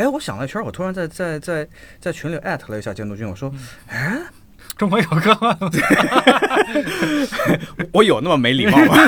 哎，我想了一圈，我突然在在在在群里艾特了一下监督君，我说，哎，中国有歌吗，我有那么没礼貌吗？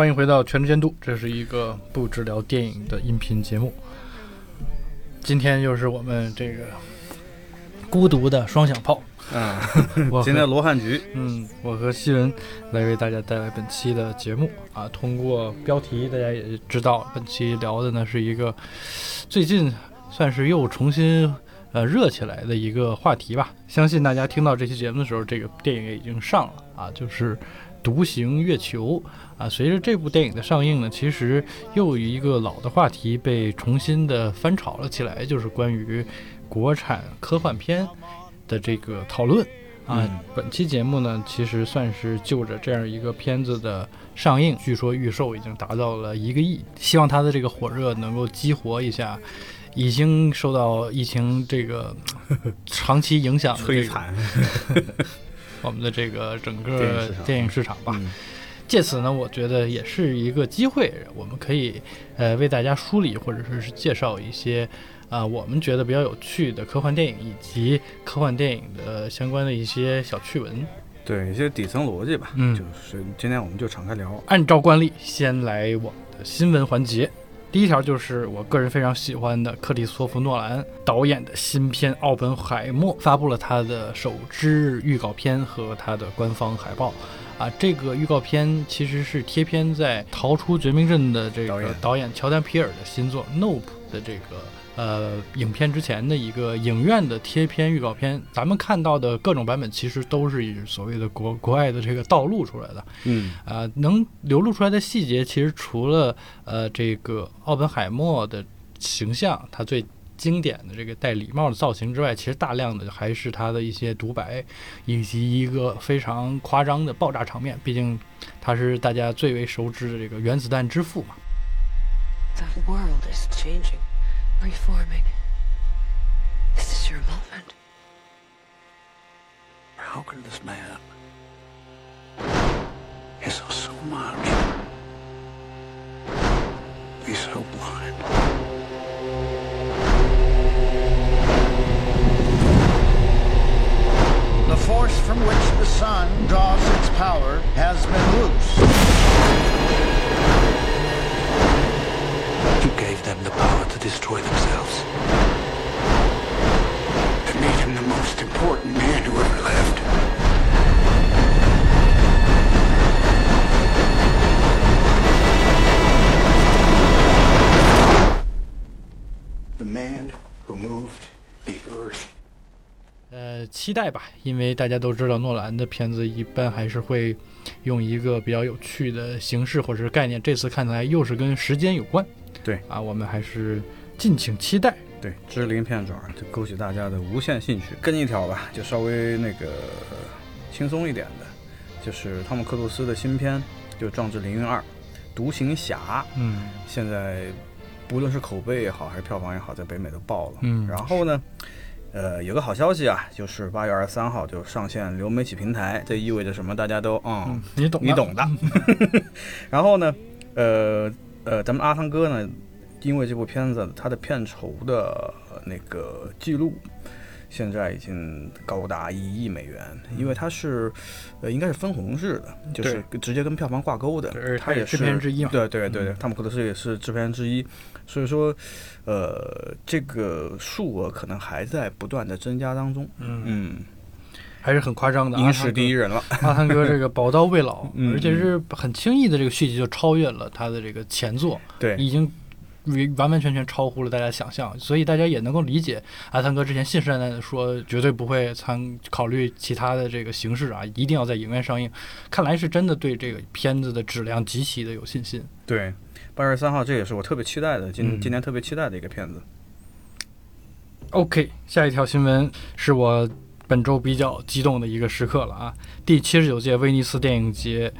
欢迎回到全职监督，这是一个不只聊电影的音频节目。今天又是我们这个孤独的双响炮，嗯，我今天罗汉局，嗯，我和西文来为大家带来本期的节目啊。通过标题，大家也知道，本期聊的呢是一个最近算是又重新呃热起来的一个话题吧。相信大家听到这期节目的时候，这个电影也已经上了啊，就是《独行月球》啊。随着这部电影的上映呢，其实又有一个老的话题被重新的翻炒了起来，就是关于国产科幻片的这个讨论。啊嗯，本期节目呢，其实算是就着这样一个片子的上映，据说预售已经达到了一个亿，希望它的这个火热能够激活一下已经受到疫情这个 长期影响的这个摧残，我们的这个整个电影市场吧。嗯借此呢，我觉得也是一个机会，我们可以呃为大家梳理或者说是介绍一些啊、我们觉得比较有趣的科幻电影以及科幻电影的相关的一些小趣闻。对一些底层逻辑吧，嗯就是今天我们就敞开聊，按照惯例，先来我们的新闻环节。第一条就是我个人非常喜欢的克里斯托弗·诺兰导演的新片《奥本海默》发布了他的首支预告片和他的官方海报。啊，这个预告片其实是贴片在《逃出绝命镇》的这个导演乔丹·皮尔的新作《Nope》的这个呃影片之前的一个影院的贴片预告片。咱们看到的各种版本其实都是以所谓的国国外的这个盗录出来的。嗯呃，能流露出来的细节，其实除了呃这个奥本海默的形象，他最经典的这个戴礼帽的造型之外，其实大量的还是他的一些独白，以及一个非常夸张的爆炸场面。毕竟他是大家最为熟知的这个原子弹之父嘛。The world is changing, reforming. This is your moment. How could this man he saw so much be so blind? The force from which the sun draws its power has been loosed. You gave them the power to destroy themselves. It made him the most important man who ever lived. The man who moved the earth. 呃，期待吧，因为大家都知道诺兰的片子一般还是会用一个比较有趣的形式或者是概念，这次看起来又是跟时间有关。对啊，我们还是敬请期待。对，知林片爪，就勾起大家的无限兴趣。跟一条吧，就稍微那个轻松一点的，就是汤姆克鲁斯的新片，就《壮志凌云二》《独行侠》，嗯现在不论是口碑也好，还是票房也好，在北美都爆了。嗯然后呢，呃，有个好消息啊，就是八月二十三号就上线流媒体平台，这意味着什么？大家都嗯嗯，你懂你懂的。然后呢，呃呃，咱们阿汤哥呢，因为这部片子它的片酬的那个记录。现在已经高达一亿美元，因为它是，呃，应该是分红制的，就是直接跟票房挂钩的。它也是制片之一嘛对对对对嗯，汤姆克鲁斯也是制片之一，所以说，呃，这个数额可能还在不断的增加当中。嗯，嗯，还是很夸张的。影史第一人，了。阿汤哥这个宝刀未老，嗯而且是很轻易的这个续集就超越了他的这个前作，对，已经完完完全全超乎了大家想象，所以大家也能够理解阿汤哥之前信誓旦旦的说绝对不会参考虑其他的这个形式啊，一定要在影院上映。看来是真的对这个片子的质量极其的有信心。对，八月三号，这也是我特别期待的，今、嗯今年特别期待的一个片子。OK，下一条新闻是我本周比较激动的一个时刻了啊！第七十九届威尼斯电影节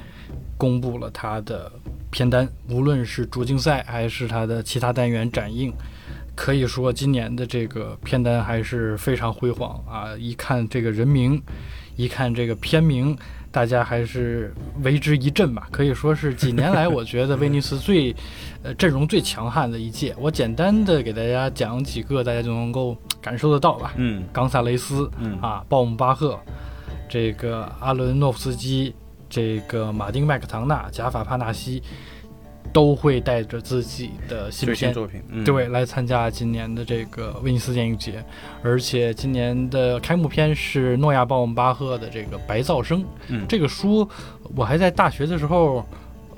公布了它的片单，无论是主竞赛还是它的其他单元展映，可以说今年的这个片单还是非常辉煌啊！一看这个人名，一看这个片名，大家还是为之一振吧。可以说是几年来，我觉得威尼斯最呃阵容最强悍的一届。我简单的给大家讲几个，大家就能够感受得到吧。嗯冈萨雷斯，嗯啊，鲍姆巴赫，这个阿伦诺夫斯基，这个马丁麦克唐纳、贾法帕纳西，都会带着自己的新片，作品，嗯、对，来参加今年的这个威尼斯电影节。而且今年的开幕片是诺亚·鲍姆巴赫的这个《白噪声》，嗯。这个书我还在大学的时候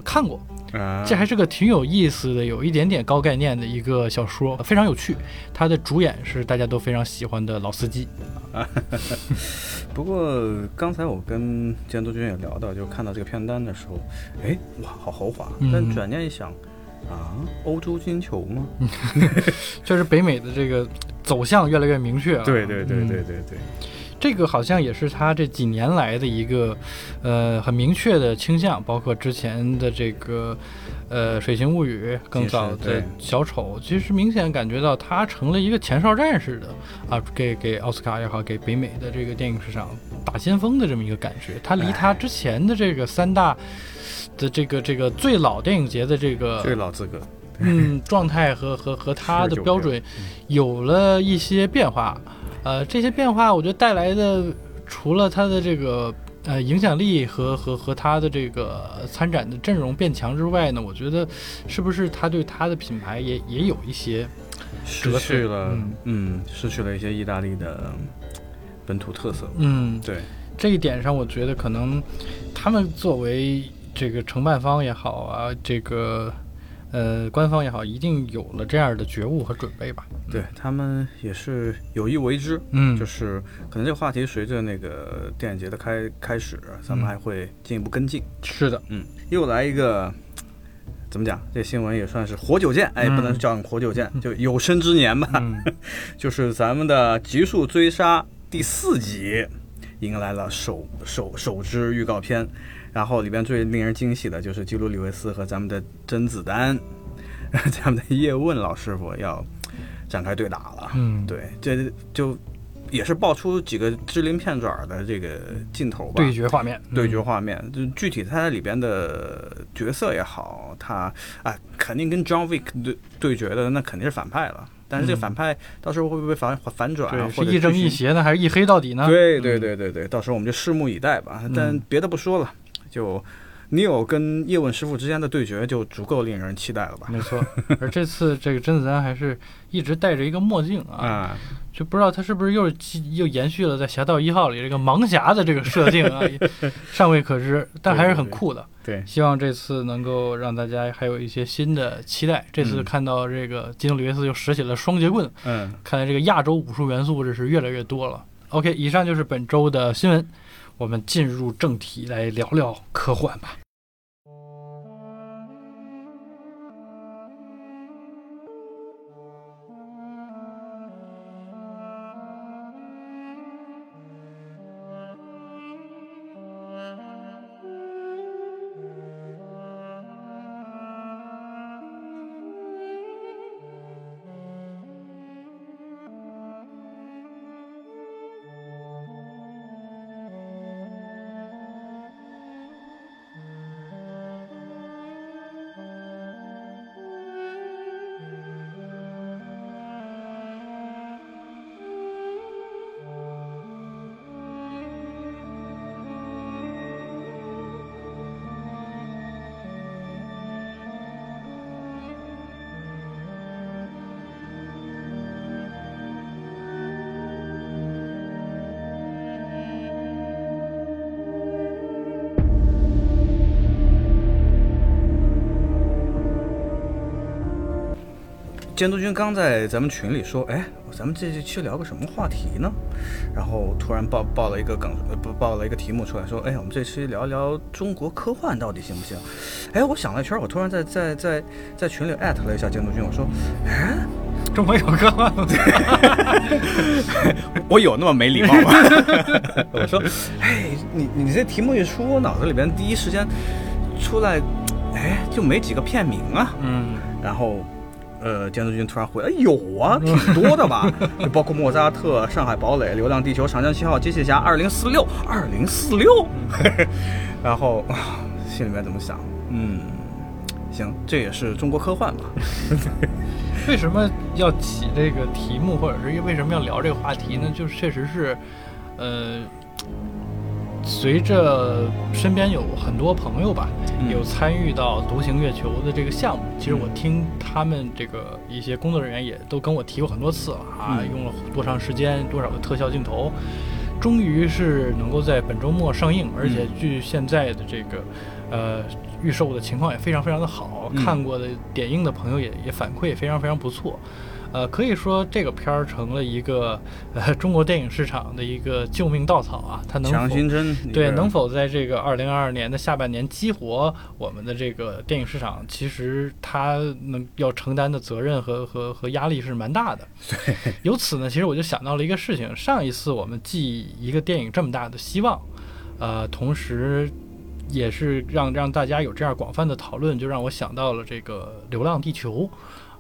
看过，啊，这还是个挺有意思的，有一点点高概念的一个小说，非常有趣。它的主演是大家都非常喜欢的老司机。不过刚才我跟监督君也聊到，就看到这个片单的时候，哎，哇，好豪华！嗯但转念一想，啊，欧洲金球吗？确实，北美的这个走向越来越明确啊。对对对嗯对对对，这个好像也是他这几年来的一个，呃，很明确的倾向，包括之前的这个，呃，《水形物语》，更早的《小丑》，其实明显感觉到他成了一个前哨战似的啊，给给奥斯卡也好，给北美的这个电影市场打先锋的这么一个感觉。他离他之前的这个三大的这个这个最老电影节的这个最老资格，嗯，状态和和和他的标准有了一些变化。呃，这些变化我觉得带来的，除了它的这个呃影响力和和和它的这个参展的阵容变强之外呢，我觉得是不是它对它的品牌也也有一些失去了，嗯嗯，失去了一些意大利的本土特色。嗯对，这一点上，我觉得可能他们作为这个承办方也好啊，这个呃官方也好，一定有了这样的觉悟和准备吧。对他们也是有意为之，嗯，就是可能这个话题随着那个电影节的开开始，咱们嗯还会进一步跟进。是的，嗯，又来一个，怎么讲？这新闻也算是活久见，哎，嗯不能叫活久见，就有生之年吧。嗯 就是咱们的《极速追杀》第四集迎来了首首首支预告片，然后里边最令人惊喜的就是基鲁里维斯和咱们的甄子丹，咱们的叶问老师傅要展开对打了。嗯，对，这就也是爆出几个支鳞片爪的这个镜头吧。对决画面，对决嗯画面，就具体他在里边的角色也好，他啊肯定跟 John Wick 对对决的那肯定是反派了。但是这个嗯反派到时候会不会反反转是一正剧情一邪呢，还是一黑到底呢？对对嗯对对对，到时候我们就拭目以待吧。但嗯别的不说了，就 Neo 跟叶问师傅之间的对决就足够令人期待了吧？没错。而这次这个甄子丹还是一直戴着一个墨镜啊，啊，就不知道他是不是又继又延续了在《侠盗一号》里这个盲侠的这个设定啊，也 尚未可知，但还是很酷的。对，希望这次能够让大家还有一些新的期待。这次嗯看到这个基努里维斯又拾起了双截棍，嗯，看来这个亚洲武术元素这是越来越多了。OK，以上就是本周的新闻，我们进入正题来聊聊科幻吧。监督君刚在咱们群里说，哎，咱们这期聊个什么话题呢？然后突然报报了一个梗，呃，不报了一个题目出来，说，哎，我们这期聊聊中国科幻到底行不行？哎，我想了一圈，我突然在在在在群里艾特了一下监督君，我说，哎，中国有科幻吗？我有那么没礼貌吗？我说，哎，你你这题目一出，我脑子里边第一时间出来哎，就没几个片名啊。嗯然后，呃，监督君突然回，哎，有啊，挺多的吧？就包括莫扎特、上海堡垒、流浪地球、长江七号、机械侠二零四六、二零四六。然后啊心里面怎么想？嗯，行，这也是中国科幻吧？为什么要起这个题目，或者是为什么要聊这个话题呢？就是确实是，呃，随着身边有很多朋友吧，嗯有参与到独行月球的这个项目。其实我听他们这个一些工作人员也都跟我提过很多次了啊，嗯用了多长时间，多少个特效镜头。终于是能够在本周末上映，而且据现在的这个，呃，预售的情况也非常非常的好，嗯看过的点映的朋友也也反馈也非常非常不错，呃，可以说这个片儿成了一个呃 中国电影市场的一个救命稻草啊，它能强心针，对，能否在这个二零二二年的下半年激活我们的这个电影市场？其实它能要承担的责任和和和压力是蛮大的。对，由此呢，其实我就想到了一个事情：上一次我们寄一个电影这么大的希望，呃，同时也是让让大家有这样广泛的讨论，就让我想到了这个《流浪地球》。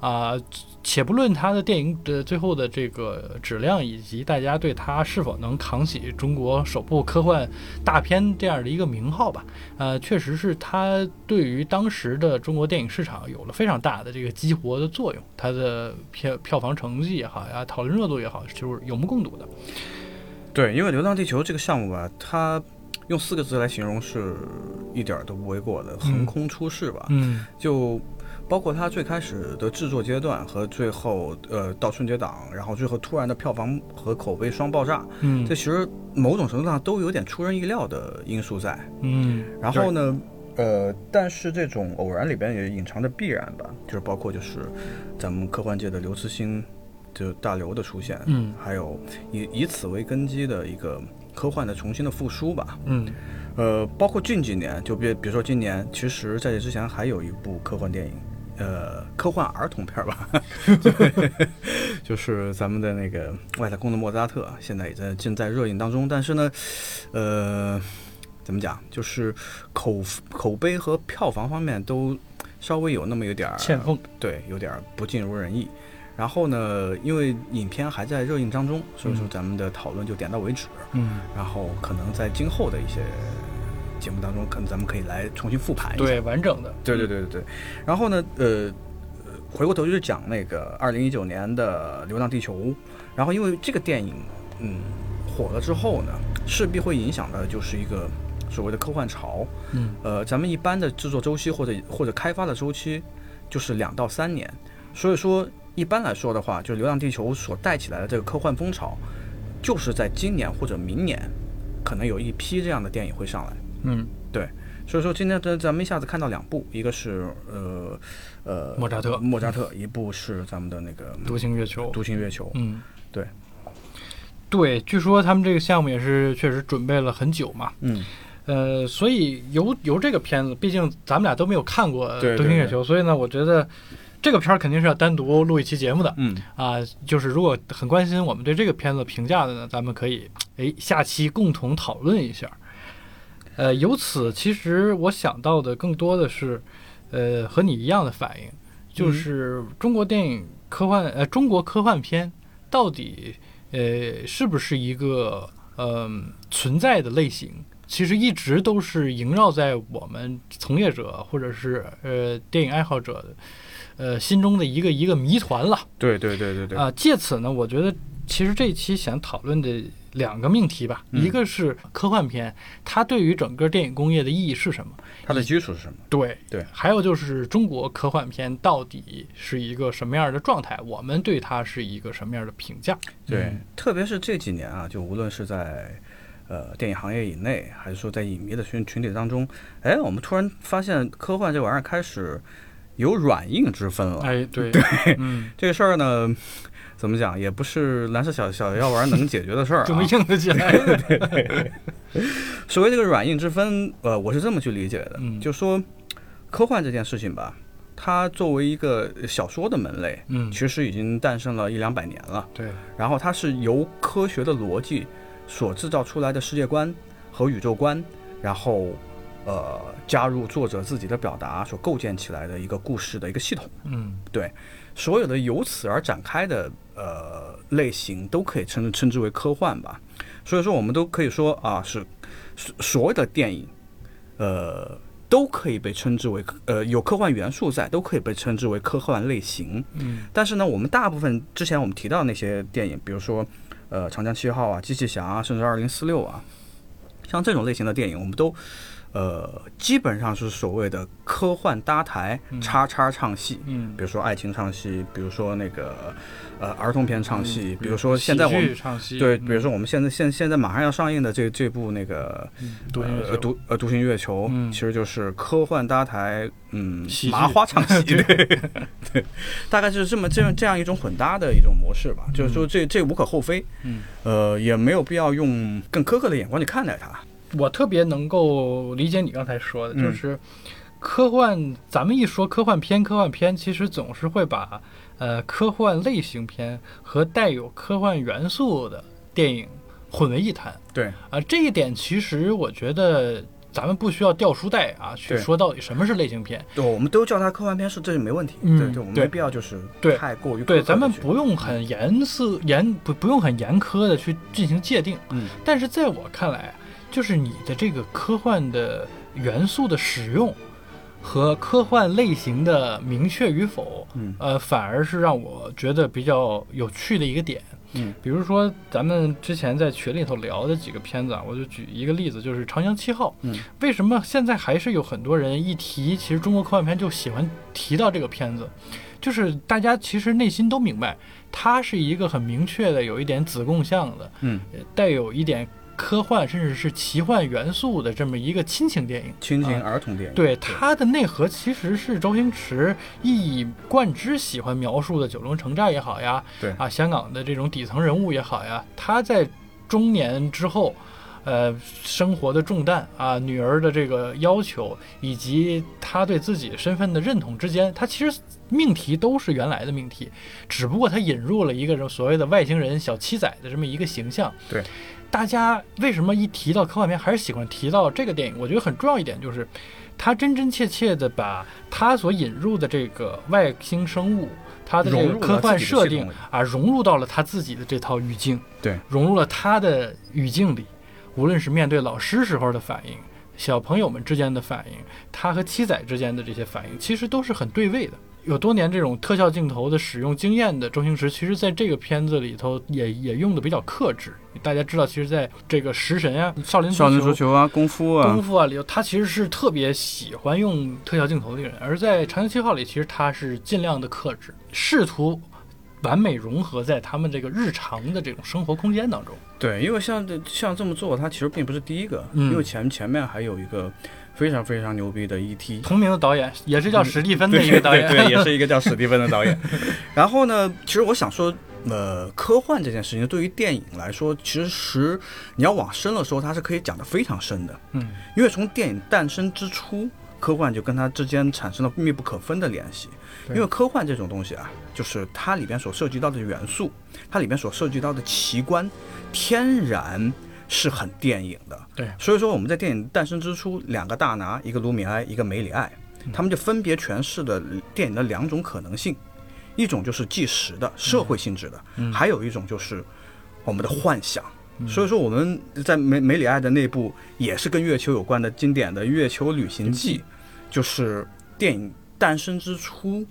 啊、且不论他的电影的最后的这个质量，以及大家对他是否能扛起中国首部科幻大片这样的一个名号吧，呃，确实是他对于当时的中国电影市场有了非常大的这个激活的作用，它的票票房成绩也好呀，讨论热度也好，就是有目共睹的。对，因为《流浪地球》这个项目吧，它用四个字来形容是一点儿都不为过的，横空出世吧。嗯就包括它最开始的制作阶段和最后呃到春节档，然后最后突然的票房和口碑双爆炸，嗯这其实某种程度上都有点出人意料的因素在。嗯，然后呢，呃，但是这种偶然里边也隐藏着必然吧，就是包括就是咱们科幻界的刘慈欣，就大刘的出现，嗯还有以以此为根基的一个科幻的重新的复苏吧。嗯呃，包括近几年，就比比如说今年，其实在这之前还有一部科幻电影，呃，科幻儿童片儿吧，就是咱们的那个外太空的莫扎特，现在也在正在热映当中。但是呢，呃，怎么讲，就是口口碑和票房方面都稍微有那么有点儿欠奉。对，有点儿不尽如人意。然后呢，因为影片还在热映当中，所以说嗯咱们的讨论就点到为止。嗯，然后可能在今后的一些节目当中，可能咱们可以来重新复盘一下。对，完整的。对对对对对。然后呢，呃，呃回过头就是讲那个二零一九年的《流浪地球》，然后因为这个电影，嗯，火了之后呢，势必会影响的就是一个所谓的科幻潮。嗯呃，咱们一般的制作周期或者或者开发的周期就是两到三年，所以说一般来说的话，就《流浪地球》所带起来的这个科幻风潮，就是在今年或者明年，可能有一批这样的电影会上来。嗯，对，所以说今天咱咱们一下子看到两部，一个是呃呃莫扎特莫扎特，一部是咱们的那个独行月球。独行月球。嗯，对，对，据说他们这个项目也是确实准备了很久嘛。嗯，呃，所以由由这个片子，毕竟咱们俩都没有看过《独行月球》，所以呢，我觉得这个片儿肯定是要单独录一期节目的。嗯，啊，就是如果很关心我们对这个片子评价的呢，咱们可以哎下期共同讨论一下。呃，由此其实我想到的更多的是，呃，和你一样的反应，就是中国电影科幻呃中国科幻片到底呃是不是一个嗯、存在的类型？其实一直都是萦绕在我们从业者或者是呃电影爱好者的呃心中的一个一个谜团了。对对对对对。啊、借此呢，我觉得其实这一期想讨论的两个命题吧，嗯一个是科幻片，它对于整个电影工业的意义是什么？它的基础是什么？对对还有就是中国科幻片到底是一个什么样的状态？我们对它是一个什么样的评价？对，嗯特别是这几年啊，就无论是在呃电影行业以内，还是说在影迷的群群体当中，哎，我们突然发现科幻这玩意儿开始有软硬之分了。哎，对 对，嗯，这个事儿呢，怎么讲，也不是蓝色小小药丸能解决的事儿、啊。硬得起来？所谓这个软硬之分，呃，我是这么去理解的，嗯就说科幻这件事情吧，它作为一个小说的门类，嗯，其实已经诞生了一两百年了。对，然后它是由科学的逻辑所制造出来的世界观和宇宙观，然后呃加入作者自己的表达所构建起来的一个故事的一个系统。嗯对，所有的由此而展开的呃类型都可以称称之为科幻吧。所以说，我们都可以说啊，是所所有的电影，呃，都可以被称之为呃有科幻元素在，都可以被称之为科幻类型。嗯但是呢，我们大部分之前我们提到的那些电影，比如说呃《长江七号》啊、《机器侠》啊，甚至《二零四六》啊，像这种类型的电影，我们都呃基本上是所谓的科幻搭台叉叉唱戏。嗯。比如说爱情唱戏，比如说那个呃儿童片唱戏，比如说现在我们唱戏，对，嗯。比如说我们现在现现在马上要上映的这这部那个呃独行月球。独呃独行月球，嗯。其实就是科幻搭台，嗯麻花唱戏，对。对，大概就是这么这样这样一种混搭的一种模式吧。就是说这这无可厚非，嗯，呃，也没有必要用更苛刻的眼光去看待它。我特别能够理解你刚才说的，嗯。就是科幻。咱们一说科幻片，科幻片其实总是会把呃科幻类型片和带有科幻元素的电影混为一谈。对，啊、这一点其实我觉得咱们不需要掉书袋啊，去说到底什么是类型片。对，我们都叫它科幻片是这是没问题。嗯对对，我们没必要就是对。太过于苛对，咱们不用很严肃严不不用很严苛的去进行界定，嗯。但是在我看来，就是你的这个科幻的元素的使用和科幻类型的明确与否，嗯呃，反而是让我觉得比较有趣的一个点。嗯比如说咱们之前在群里头聊的几个片子啊，我就举一个例子，就是《长江七号》。嗯，为什么现在还是有很多人一提，其实中国科幻片就喜欢提到这个片子？就是大家其实内心都明白，它是一个很明确的，有一点子贡像的，嗯，呃带有一点科幻甚至是奇幻元素的这么一个亲情电影。亲情啊儿童电影。对它的内核其实是周星驰一以贯之喜欢描述的九龙城寨也好呀，对啊，香港的这种底层人物也好呀，他在中年之后，呃，生活的重担啊，女儿的这个要求，以及他对自己身份的认同之间，他其实命题都是原来的命题，只不过他引入了一个所谓的外星人小七仔的这么一个形象。对，大家为什么一提到科幻片还是喜欢提到这个电影？我觉得很重要一点就是，他真真切切的把他所引入的这个外星生物，他的这个科幻设定啊，融入到了他自己的这套语境，对，融入了他的语境里，无论是面对老师时候的反应，小朋友们之间的反应，他和七仔之间的这些反应，其实都是很对位的。有多年这种特效镜头的使用经验的周星驰，其实在这个片子里头也也用的比较克制。大家知道，其实在这个食神啊、少林少林足球。球啊，功夫啊功，夫啊里头，他其实是特别喜欢用特效镜头的人，而在《长江七号》里，其实他是尽量的克制，试图完美融合在他们这个日常的这种生活空间当中。对，因为像这像这么做，他其实并不是第一个，嗯因为前前面还有一个非常非常牛逼的 E ET，同名的导演也是叫史蒂芬的一个导演，对对，也是一个叫史蒂芬的导演。然后呢，其实我想说，呃，科幻这件事情对于电影来说，其实你要往深了说，它是可以讲得非常深的，嗯因为从电影诞生之初。科幻就跟它之间产生了密不可分的联系，因为科幻这种东西啊，就是它里边所涉及到的元素，它里边所涉及到的奇观，天然是很电影的。对。所以说我们在电影诞生之初，两个大拿，一个卢米埃，一个梅里爱，他们就分别诠释了电影的两种可能性，一种就是纪实的社会性质的，还有一种就是我们的幻想。所以说我们在梅梅里爱的那部也是跟月球有关的经典的《月球旅行记》，就是电影诞生之初，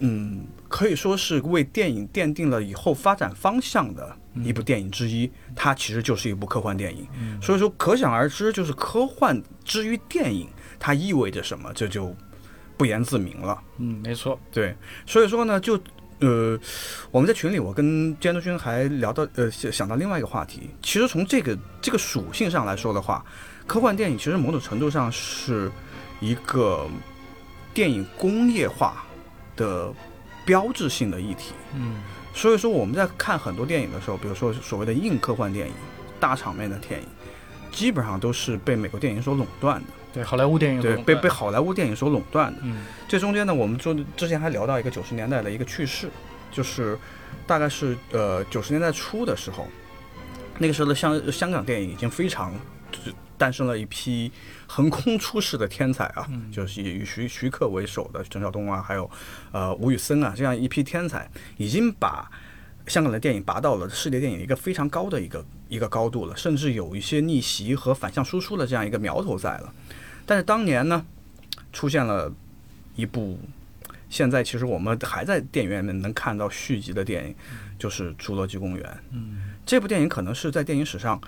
嗯，可以说是为电影奠定了以后发展方向的一部电影之一。它其实就是一部科幻电影，所以说可想而知，就是科幻之于电影，它意味着什么，这就不言自明了。嗯，没错，对，所以说呢，就呃，我们在群里，我跟监督君还聊到呃，想想到另外一个话题。其实从这个这个属性上来说的话，科幻电影其实某种程度上是一个电影工业化的标志性的议题。嗯所以说我们在看很多电影的时候，比如说所谓的硬科幻电影、大场面的电影，基本上都是被美国电影所垄断的，对，好莱坞电影对，被被好莱坞电影所垄断的。嗯这中间呢，我们就之前还聊到一个九十年代的一个趣事，就是大概是呃九十年代初的时候，那个时候的香香港电影已经非常就是诞生了一批横空出世的天才啊，嗯就是以徐徐克为首的陈晓东啊，还有呃吴宇森啊这样一批天才，已经把香港的电影拔到了世界电影一个非常高的一个一个高度了，甚至有一些逆袭和反向输出的这样一个苗头在了。但是当年呢，出现了一部现在其实我们还在电影院里面能看到续集的电影，就是《侏罗纪公园》。嗯，这部电影可能是在电影史上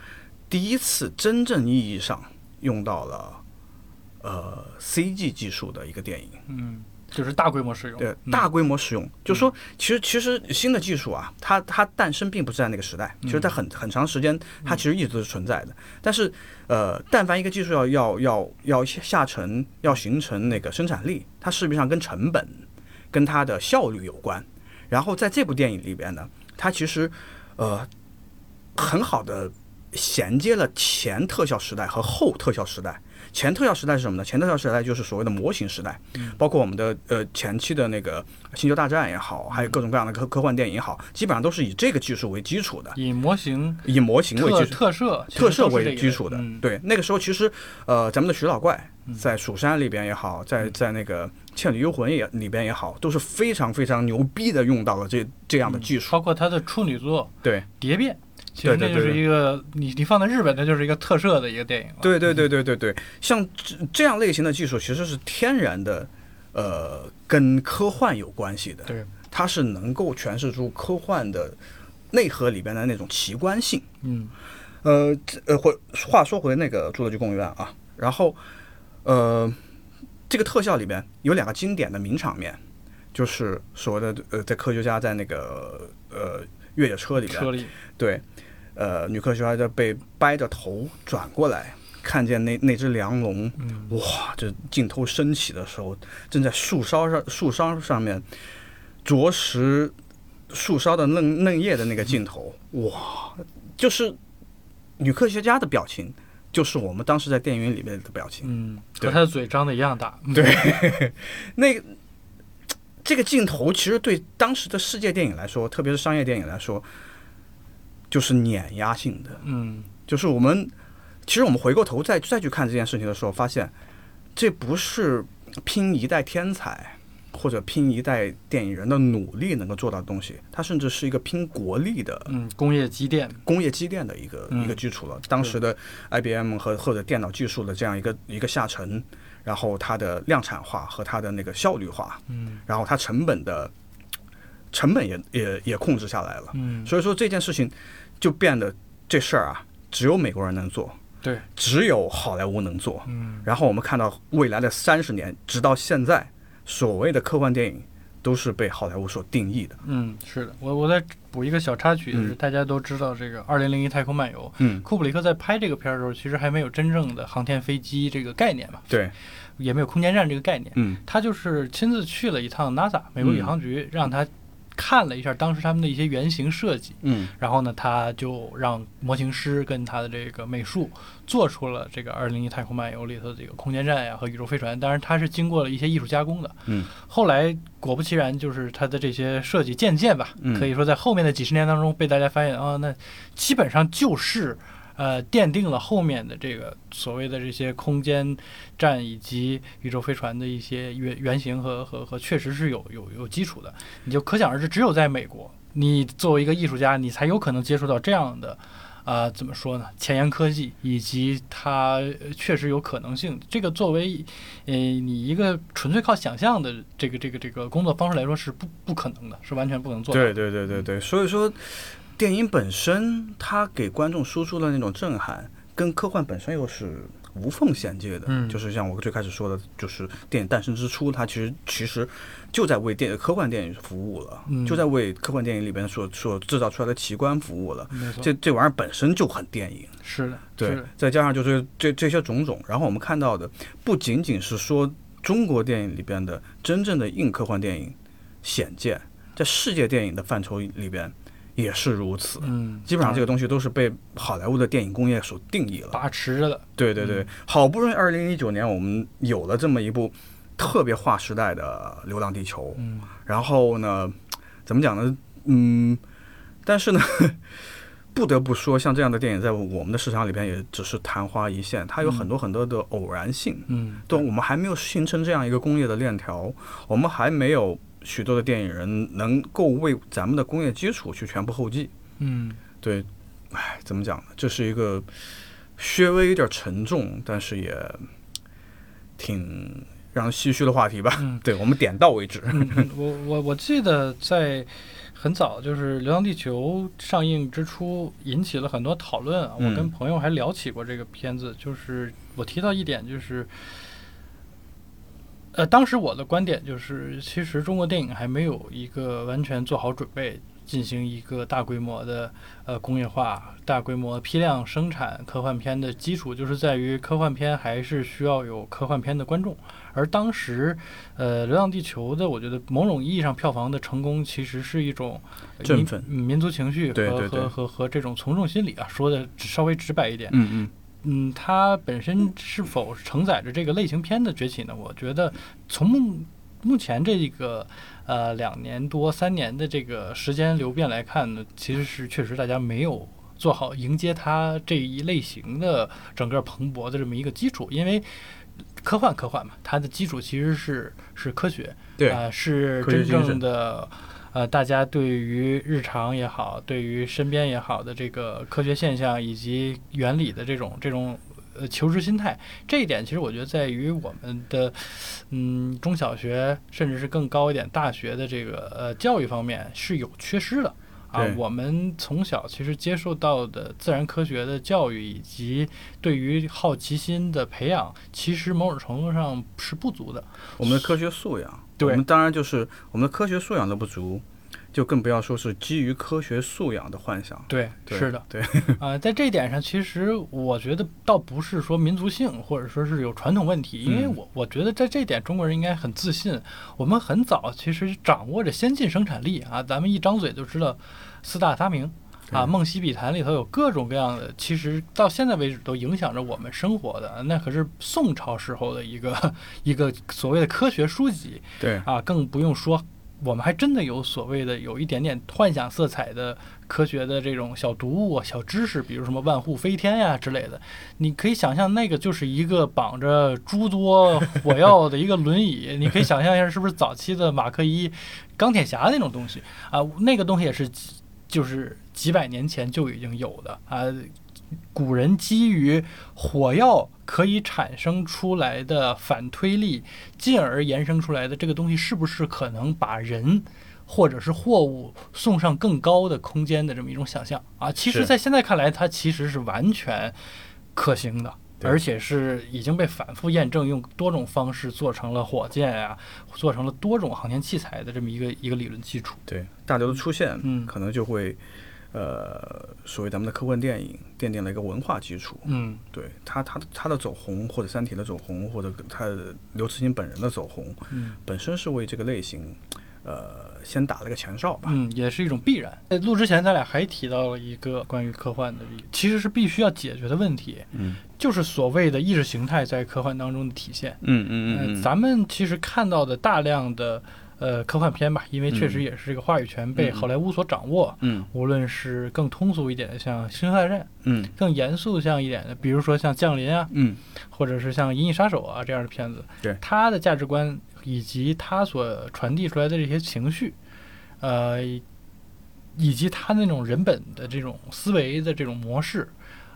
第一次真正意义上用到了呃 CG 技术的一个电影。嗯，就是大规模使用，对，嗯大规模使用，就说其实其实新的技术啊，它它诞生并不是在那个时代，其实在很很长时间，它其实一直都是存在的。但是呃，但凡一个技术要要要要下沉，要形成那个生产力，它势必上跟成本、跟它的效率有关。然后在这部电影里边呢，它其实呃很好的衔接了前特效时代和后特效时代。前特效时代是什么呢？前特效时代就是所谓的模型时代，包括我们的呃前期的那个《星球大战》也好，还有各种各样的科科幻电影也好，基本上都是以这个技术为基础的，以模型以模型为基础。特摄特摄都是这个为基础的，嗯对，那个时候其实，呃，咱们的徐老怪在《蜀山》里边也好，在在那个《倩女幽魂》也里边也好，都是非常非常牛逼的用到了这这样的技术。包括他的处女作对，《蝶变》，其实对对那就是一个你你放在日本，那就是一个特摄的一个电影。对对对对对对，像这这样类型的技术其实是天然的，呃，跟科幻有关系的。对，它是能够诠释出科幻的内核里边的那种奇观性。嗯呃，这呃，回话说回那个《侏罗纪公园》啊，然后呃，这个特效里边有两个经典的名场面，就是所谓的呃，在科学家在那个呃越野车里边，车里。对，呃，女科学家就被掰着头转过来，看见那那只梁龙，嗯。哇，这镜头升起的时候，正在树梢上树梢上面啄食树梢的嫩嫩叶的那个镜头，哇，就是女科学家的表情，就是我们当时在电影院里面的表情。嗯，和他的嘴张的一样大。嗯。对，那个这个镜头其实对当时的世界电影来说，特别是商业电影来说，就是碾压性的。嗯就是我们其实我们回过头再再去看这件事情的时候，发现这不是拼一代天才或者拼一代电影人的努力能够做到的东西，它甚至是一个拼国力的嗯，工业积淀。工业积淀的一个、嗯一个基础了。当时的 IBM 和或者电脑技术的这样一个一个下沉，然后它的量产化和它的那个效率化，嗯然后它成本的成本也也也控制下来了。嗯，所以说这件事情就变得这事儿啊，只有美国人能做，对，只有好莱坞能做。嗯然后我们看到未来的三十年，直到现在，所谓的科幻电影都是被好莱坞所定义的。嗯，是的。我我再补一个小插曲，就是嗯大家都知道这个《二零零一太空漫游》，嗯，库布里克在拍这个片儿的时候，其实还没有真正的航天飞机这个概念嘛，对，也没有空间站这个概念。嗯他就是亲自去了一趟 NASA 美国宇航局，让他看了一下当时他们的一些原型设计，嗯然后呢，他就让模型师跟他的这个美术做出了这个《二零一太空漫游》里头的这个空间站呀和宇宙飞船。当然，它是经过了一些艺术加工的。嗯，后来果不其然，就是它的这些设计渐渐吧，嗯可以说在后面的几十年当中被大家发现啊，那基本上就是。呃，奠定了后面的这个所谓的这些空间站以及宇宙飞船的一些原原型和和和，确实是有有有基础的。你就可想而知，只有在美国，你作为一个艺术家，你才有可能接触到这样的，啊、怎么说呢？前沿科技以及它确实有可能性。这个作为，呃，你一个纯粹靠想象的这个这个这个工作方式来说是不不可能的，是完全不能做的。对对对对对，所以说电影本身它给观众输出的那种震撼，跟科幻本身又是无缝衔接的。嗯就是像我最开始说的，就是电影诞生之初，它其实其实就在为电科幻电影服务了，嗯就在为科幻电影里边所所制造出来的奇观服务了。这这玩意儿本身就很电影，是的，对，再加上就是这这些种种，然后我们看到的不仅仅是说中国电影里边的真正的硬科幻电影显见，在世界电影的范畴里边也是如此。嗯，基本上这个东西都是被好莱坞的电影工业所定义了。把持着的，对对对，好不容易二零一九年我们有了这么一部特别划时代的《流浪地球》，嗯然后呢，怎么讲呢？嗯，但是呢，不得不说，像这样的电影在我们的市场里边也只是昙花一现，它有很多很多的偶然性。嗯，对，我们还没有形成这样一个工业的链条，我们还没有许多的电影人能够为咱们的工业基础去全部后继。嗯，对，唉，怎么讲呢？这是一个稍微有点沉重，但是也挺让人唏嘘的话题吧。嗯 对我们点到为止。嗯我我我记得在很早，就是《流浪地球》上映之初，引起了很多讨论啊。我嗯跟朋友还聊起过这个片子，就是我提到一点，就是，呃，当时我的观点就是，其实中国电影还没有一个完全做好准备。进行一个大规模的呃工业化、大规模批量生产科幻片的基础，就是在于科幻片还是需要有科幻片的观众。而当时，呃，《流浪地球》的，我觉得某种意义上票房的成功，其实是一种振奋嗯民族情绪和和和和这种从众心理啊。说的稍微直白一点，嗯嗯，嗯，它本身是否承载着这个类型片的崛起呢？我觉得从目目前这个呃两年多三年的这个时间流变来看呢，其实是确实大家没有做好迎接它这一类型的整个蓬勃的这么一个基础，因为科幻科幻嘛，它的基础其实是是科学，对，啊、是真正的呃，大家对于日常也好，对于身边也好的这个科学现象以及原理的这种这种呃求知心态，这一点其实我觉得在于我们的嗯中小学甚至是更高一点大学的这个呃教育方面是有缺失的。啊，我们从小其实接受到的自然科学的教育，以及对于好奇心的培养，其实某种程度上是不足的。我们的科学素养，对我们当然就是我们的科学素养的不足，就更不要说是基于科学素养的幻想。对，对是的，对，啊、在这一点上，其实我觉得倒不是说民族性，或者说是有传统问题，因为嗯我我觉得在这一点中国人应该很自信。我们很早其实掌握着先进生产力啊，咱们一张嘴就知道四大发明。啊，《梦溪笔谈》里头有各种各样的，其实到现在为止都影响着我们生活的，那可是宋朝时候的一个 一个所谓的科学书籍。对，啊，更不用说，我们还真的有所谓的有一点点幻想色彩的科学的这种小读物啊、小知识，比如什么万户飞天呀、之类的。你可以想象，那个就是一个绑着诸多火药的一个轮椅，你可以想象一下，是不是早期的马克一、钢铁侠那种东西啊？那个东西也是几，就是几百年前就已经有的啊。古人基于火药可以产生出来的反推力，进而延伸出来的这个东西，是不是可能把人或者是货物送上更高的空间的这么一种想象啊？其实，在现在看来，它其实是完全可行的。对而且是已经被反复验证，用多种方式做成了火箭呀、做成了多种航天器材的这么一个一个理论基础。对，大刘的出现，嗯可能就会，呃，所谓咱们的科幻电影奠定了一个文化基础。嗯对他，他他的走红，或者《三体》的走红，或者他刘慈欣本人的走红，嗯本身是为这个类型，呃，先打了个前哨吧。嗯，也是一种必然。在录之前，咱俩还提到了一个关于科幻的，其实是必须要解决的问题，嗯就是所谓的意识形态在科幻当中的体现。嗯嗯呃，咱们其实看到的大量的呃科幻片吧，因为确实嗯也是这个话语权被嗯好莱坞所掌握。嗯无论是更通俗一点的，像《星球大战》，嗯更严肃像一点的，比如说像《降临》啊，嗯或者是像《银翼杀手》啊这样的片子，对它的价值观以及他所传递出来的这些情绪，呃，以及他那种人本的这种思维的这种模式，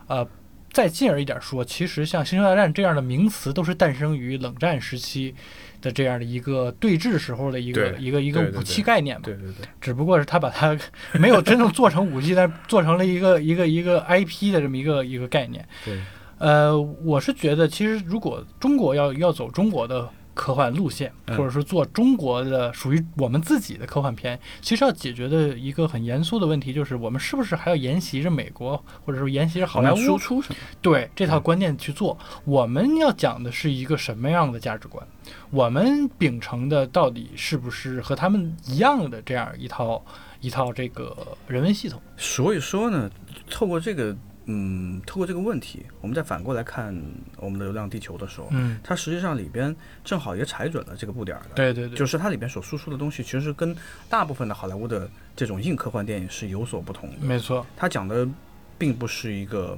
呃，再进而一点说，其实像《星球大战》这样的名词，都是诞生于冷战时期的这样的一个对峙时候的一个一个一个武器概念嘛。对对对，只不过是他把它没有真正做成武器，但是做成了一个一个一个 IP 的这么一个一个概念。对，呃，我是觉得，其实如果中国要要走中国的科幻路线，嗯或者是做中国的属于我们自己的科幻片，其实要解决的一个很严肃的问题，就是我们是不是还要沿袭着美国，或者说沿袭着好莱坞输坞出什么？对这套观念去做？我们要讲的是一个什么样的价值观？我们秉承的到底是不是和他们一样的这样一套一套这个人文系统？所以说呢，透过这个嗯，透过这个问题，我们再反过来看我们的《流浪地球》的时候，嗯，它实际上里边正好也踩准了这个步点儿的。对对对，就是它里边所输出的东西，其实跟大部分的好莱坞的这种硬科幻电影是有所不同的。没错，它讲的并不是一个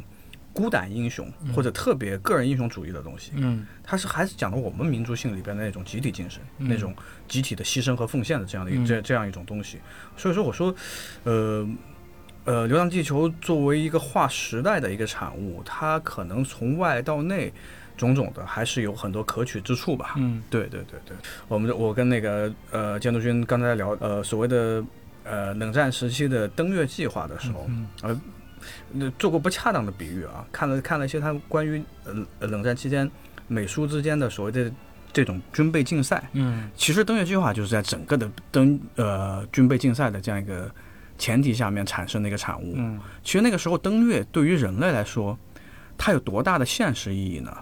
孤胆英雄或者特别个人英雄主义的东西，嗯它是还是讲的我们民族性里边的那种集体精神，嗯那种集体的牺牲和奉献的这样的这这样一种东西。所以说，我说，呃。呃，《流浪地球》作为一个划时代的一个产物，它可能从外到内，种种的还是有很多可取之处吧。嗯对对对对，我们我跟那个呃监督君刚才聊呃所谓的呃冷战时期的登月计划的时候，嗯呃做过不恰当的比喻啊，看了看了一些他关于呃呃冷战期间美苏之间的所谓的这种军备竞赛，嗯其实登月计划就是在整个的登呃军备竞赛的这样一个前提下面产生的一个产物。嗯其实那个时候登月对于人类来说，它有多大的现实意义呢？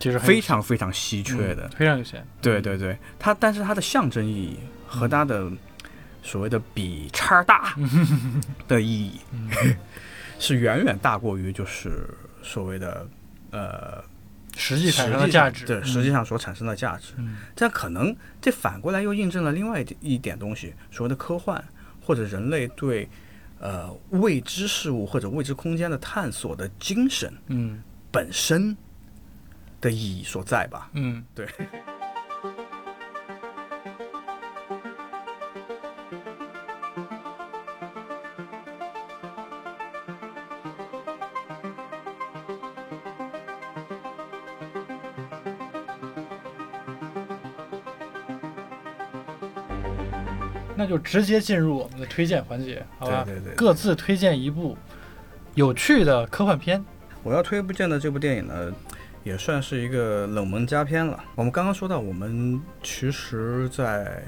其实非常非常稀缺的。嗯非常有限，对对对，它但是它的象征意义和它的所谓的比叉大 的意义，是远远大过于就是所谓的呃实际产生的价值，对，实际上所产生的价值。嗯这可能这反过来又印证了另外一点一点东西，所谓的科幻或者人类对呃未知事物或者未知空间的探索的精神嗯本身的意义所在吧。嗯对。那就直接进入我们的推荐环节，好吧？对对对各自推荐一部有趣的科幻片。我要推荐的这部电影呢，也算是一个冷门佳片了。我们刚刚说到，我们其实，在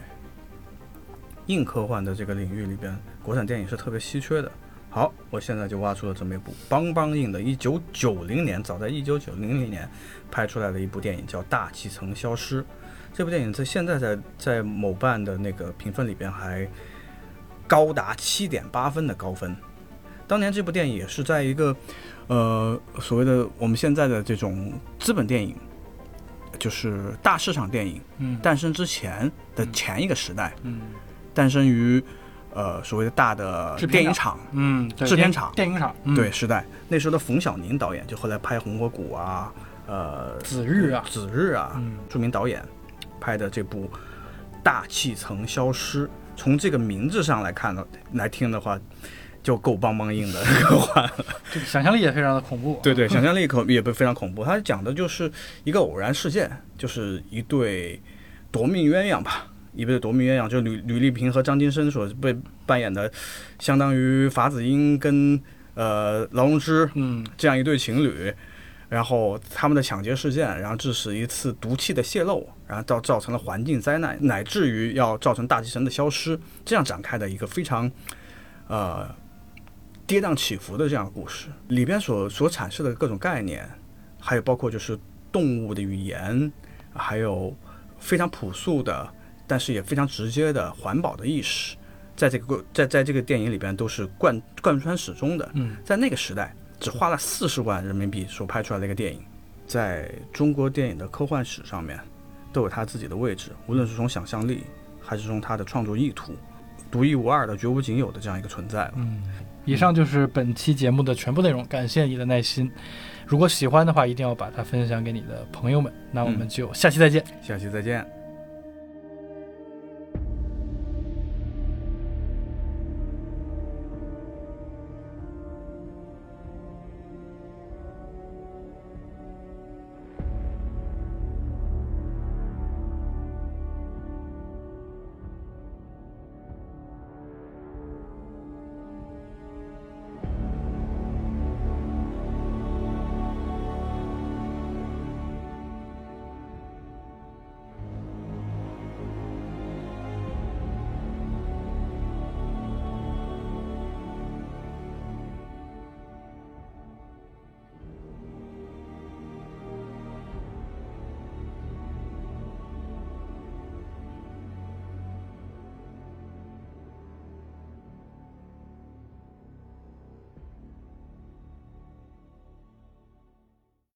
硬科幻的这个领域里边，国产电影是特别稀缺的。好，我现在就挖出了这么一部邦邦硬的，一九九零年，早在一九九零年拍出来的一部电影，叫《大气层消失》。这部电影在现在在在某瓣的那个评分里边还高达七点八分的高分。当年这部电影也是在一个呃所谓的我们现在的这种资本电影，就是大市场电影嗯诞生之前的前一个时代，嗯诞生于呃所谓的大的电影厂嗯，制片厂电影厂，嗯对时代。那时候的冯小宁导演，就后来拍《红火谷》啊，呃，子日啊子日啊，嗯著名导演拍的这部《大气层消失》，从这个名字上来看呢，来听的话，就够邦邦硬的 科幻了。这个想象力也非常的恐怖。对对，想象力可也不非常恐怖。它讲的就是一个偶然事件，就是一对夺命鸳鸯吧，一对夺命鸳鸯，就吕吕丽萍和张金生所被扮演的，相当于法子英跟呃劳荣枝嗯这样一对情侣，然后他们的抢劫事件，然后致使一次毒气的泄漏，然后造造成了环境灾难，乃至于要造成大气层的消失，这样展开的一个非常呃跌宕起伏的这样的故事，里边所所阐释的各种概念，还有包括就是动物的语言，还有非常朴素的，但是也非常直接的环保的意识，在这个在在这个电影里边都是贯贯穿始终的。嗯在那个时代，只花了四十万人民币所拍出来的一个电影，在中国电影的科幻史上面都有它自己的位置，无论是从想象力，还是从它的创作意图，独一无二的、绝无仅有的这样一个存在了。嗯。以上就是本期节目的全部内容，感谢你的耐心。如果喜欢的话，一定要把它分享给你的朋友们。那我们就下期再见。下期再见。